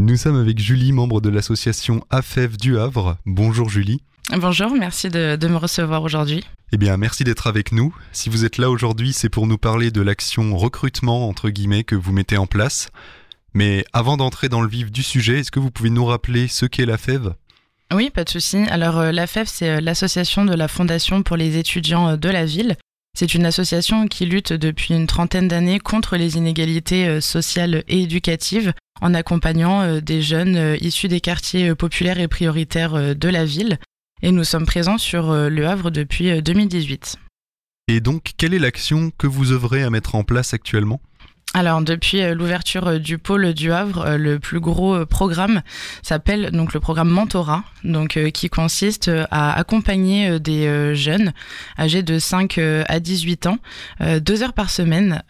Nous sommes avec Julie, membre de l'association AFEV du Havre. Bonjour Julie. Bonjour, merci de, me recevoir aujourd'hui. Eh bien, merci d'être avec nous. Si vous êtes là aujourd'hui, c'est pour nous parler de l'action recrutement, entre guillemets, que vous mettez en place. Mais avant d'entrer dans le vif du sujet, est-ce que vous pouvez nous rappeler ce qu'est l'AFEV oui, pas de souci. Alors euh, l'AFEV, c'est euh, l'association de la Fondation pour les étudiants euh, de la ville. C'est une association qui lutte depuis une trentaine d'années contre les inégalités sociales et éducatives en accompagnant des jeunes issus des quartiers populaires et prioritaires de la ville. Et nous sommes présents sur Le Havre depuis 2018. Et donc, quelle est l'action que vous œuvrez à mettre en place actuellement? Alors depuis euh, l'ouverture euh, du pôle du Havre, euh, le plus gros programme s'appelle donc le programme Mentorat, donc qui consiste à accompagner des jeunes âgés de 5 à 18 ans deux heures par semaine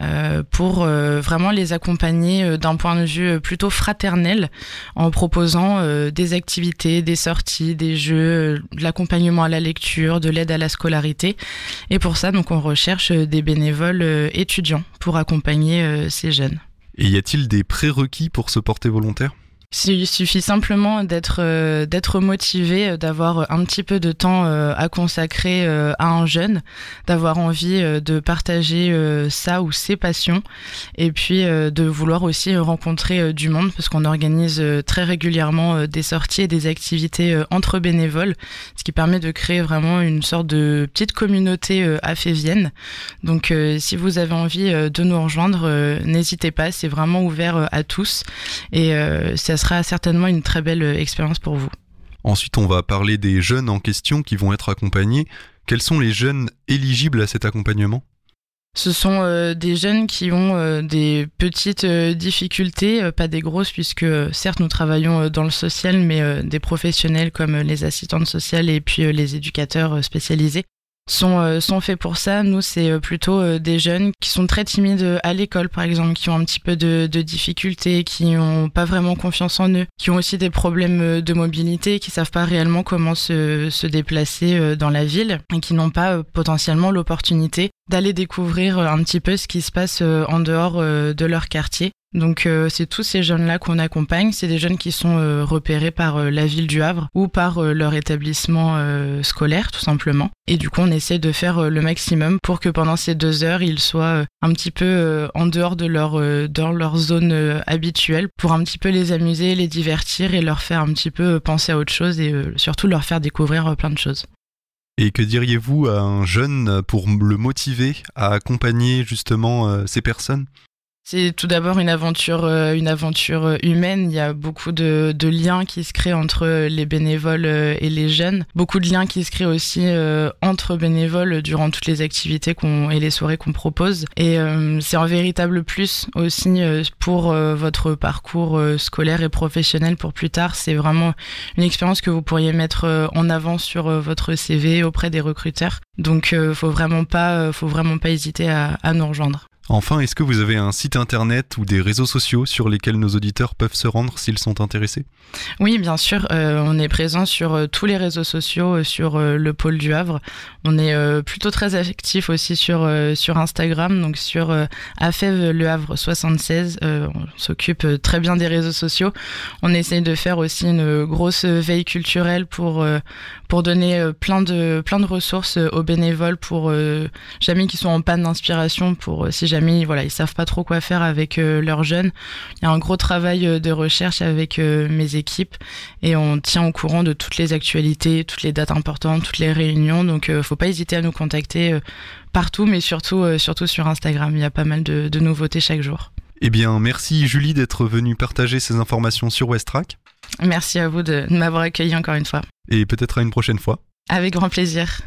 pour vraiment les accompagner d'un point de vue plutôt fraternel en proposant des activités, des sorties, des jeux, de l'accompagnement à la lecture, de l'aide à la scolarité. Et pour ça, donc on recherche des bénévoles étudiants pour accompagner Et y a-t-il des prérequis pour se porter volontaire? Il suffit simplement d'être euh, motivé, euh, d'avoir un petit peu de temps euh, à consacrer à un jeune, d'avoir envie de partager ça ou ses passions, et puis de vouloir aussi rencontrer du monde, parce qu'on organise très régulièrement des sorties et des activités entre bénévoles, ce qui permet de créer vraiment une sorte de petite communauté afévienne. Donc si vous avez envie de nous rejoindre, n'hésitez pas, c'est vraiment ouvert à tous, et ça sera certainement une très belle euh, expérience pour vous. Ensuite, on va parler des jeunes en question qui vont être accompagnés. Quels sont les jeunes éligibles à cet accompagnement? Ce sont euh, des jeunes qui ont euh, des petites difficultés, pas des grosses, puisque certes nous travaillons dans le social, mais des professionnels comme les assistantes sociales et puis les éducateurs spécialisés sont, euh, sont faits pour ça. Nous, c'est euh, plutôt euh, des jeunes qui sont très timides à l'école, par exemple, qui ont un petit peu de, de difficultés, qui n'ont pas vraiment confiance en eux, qui ont aussi des problèmes de mobilité, qui savent pas réellement comment se, se déplacer dans la ville et qui n'ont pas potentiellement l'opportunité d'aller découvrir un petit peu ce qui se passe en dehors de leur quartier. Donc euh, c'est tous ces jeunes-là qu'on accompagne. C'est des jeunes qui sont euh, repérés par euh, la ville du Havre ou par leur établissement scolaire tout simplement. Et du coup on essaie de faire le maximum pour que pendant ces deux heures ils soient un petit peu en dehors de leur, dans leur zone habituelle pour un petit peu les amuser, les divertir et leur faire un petit peu penser à autre chose et surtout leur faire découvrir plein de choses. Et que diriez-vous à un jeune pour le motiver à accompagner justement ces personnes? C'est tout d'abord une aventure, euh, une aventure euh, humaine. Il y a beaucoup de, liens qui se créent entre les bénévoles euh, et les jeunes. Beaucoup de liens qui se créent aussi entre bénévoles durant toutes les activités et les soirées qu'on propose. Et c'est un véritable plus aussi pour votre parcours scolaire et professionnel pour plus tard. C'est vraiment une expérience que vous pourriez mettre en avant sur votre CV auprès des recruteurs. Donc, faut vraiment pas, faut vraiment pas hésiter à nous rejoindre. Enfin, est-ce que vous avez un site internet ou des réseaux sociaux sur lesquels nos auditeurs peuvent se rendre s'ils sont intéressés? Oui, bien sûr. Euh, on est présent sur euh, tous les réseaux sociaux, euh, sur le pôle du Havre. On est plutôt très actif aussi sur, sur Instagram, donc sur AFEV Le Havre 76. on s'occupe très bien des réseaux sociaux. On essaye de faire aussi une grosse veille culturelle pour, pour donner plein de, plein de ressources aux bénévoles pour jamais qui sont en panne d'inspiration pour si jamais voilà, ils savent pas trop quoi faire avec euh, leurs jeunes. Il y a un gros travail euh, de recherche avec euh, mes équipes et on tient au courant de toutes les actualités, toutes les dates importantes, toutes les réunions. Donc, faut pas hésiter à nous contacter partout, mais surtout, surtout sur Instagram. Il y a pas mal de, de nouveautés chaque jour. Eh bien, merci Julie d'être venue partager ces informations sur Westrack. Merci à vous de m'avoir accueilli encore une fois. Et peut-être à une prochaine fois. Avec grand plaisir.